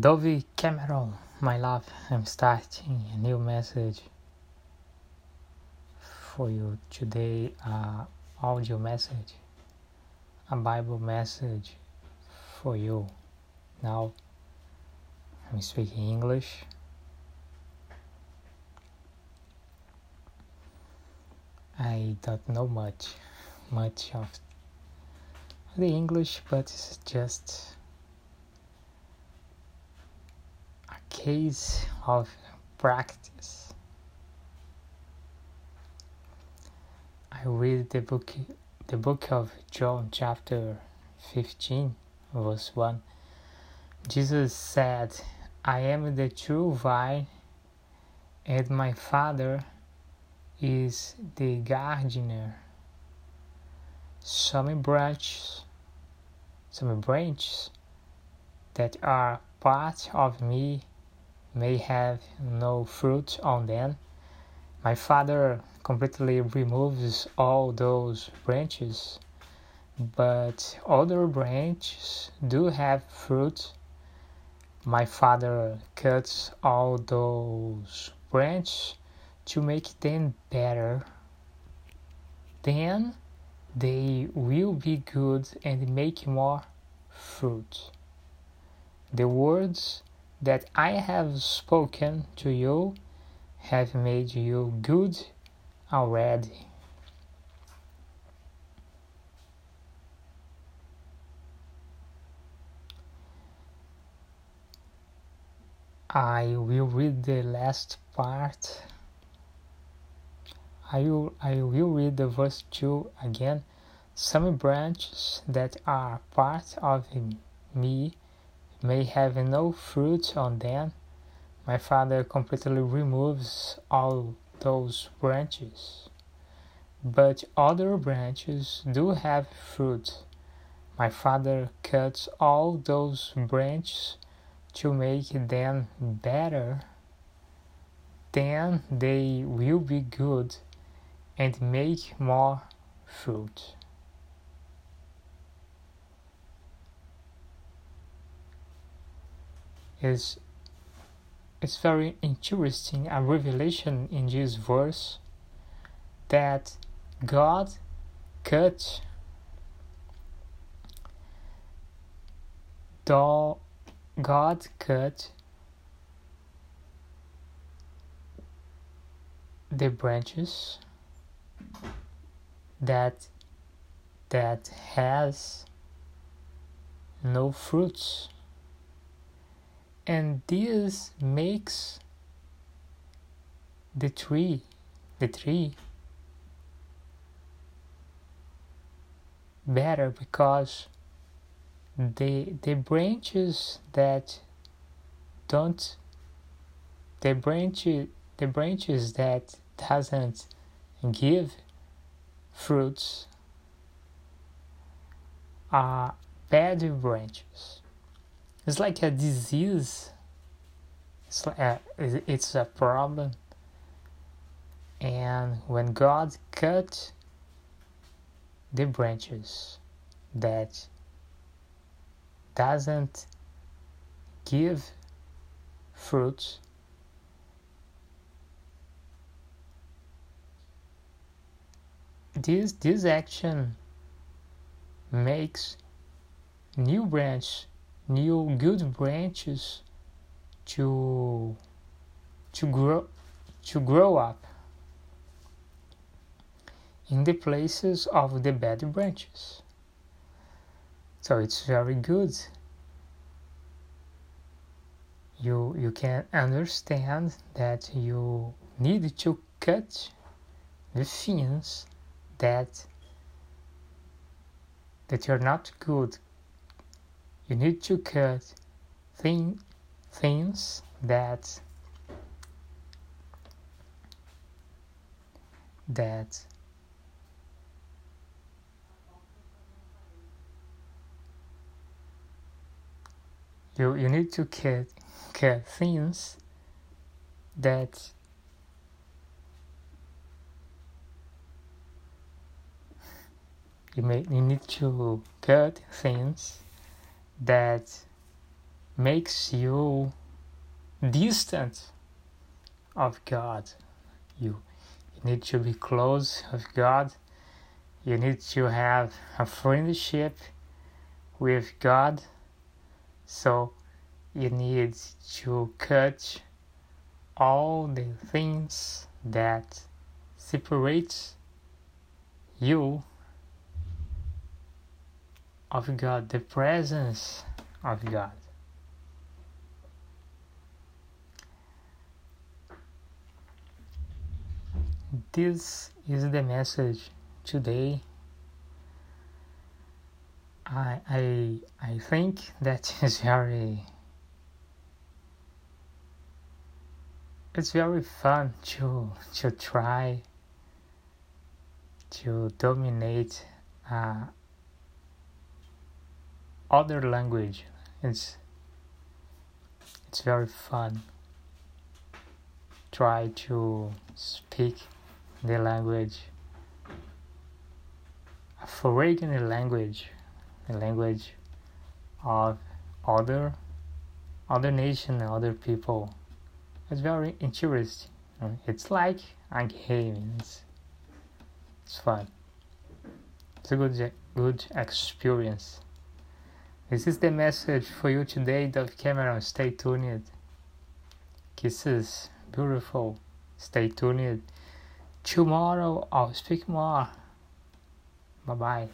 Dove Cameron, my love, I'm starting a new message for you today. Uh, audio message, a Bible message for you. Now, I'm speaking English. I don't know much, much of the English, but it's just a case of practice. I read the book, the book of John, chapter 15, verse 1. Jesus said, I am the true vine, and my Father is the gardener. Some branches, some branches that are part of me may have no fruit on them. My Father completely removes all those branches, but other branches do have fruit. My Father cuts all those branches to make them better. Then they will be good and make more fruit. The words that I have spoken to you have made you good already. I will read the last part. I will, I will read the verse 2 again. Some branches that are part of me may have no fruit on them. My Father completely removes all those branches. But other branches do have fruit. My Father cuts all those branches to make them better. Then they will be good and make more fruit. Is it's very interesting a revelation in this verse that God cut the God cut the branches that that has no fruits and this makes the tree the tree better because the the branches that don't the branch the branches that doesn't give fruits are bad branches it's like a disease. It's, like a, uh, it's a problem. And when god cut the branches that doesn't give fruits this this action makes new branch new good branches to to grow to grow up in the places of the bad branches. So it's very good. You you can understand that you need to cut the things that that you're not good you need to cut thing, things that that you you need to cut cut things that you may you need to cut things that makes you distant of God. You, you need to be close of God. You need to have a friendship with God. So you need to cut all the things that separate you of God, the presence of God. This is the message today. I I I think that is very it's very fun to to try to dominate uh, other language. It's it's very fun. Try to speak the language, a foreign language, the language of other other nation, other people. It's very interesting. It's like a game. It's, it's fun. It's a good good experience. This is the message for you today, Dove Cameron. Stay tuned. Kisses, beautiful. Stay tuned. Tomorrow I'll speak more. Bye bye.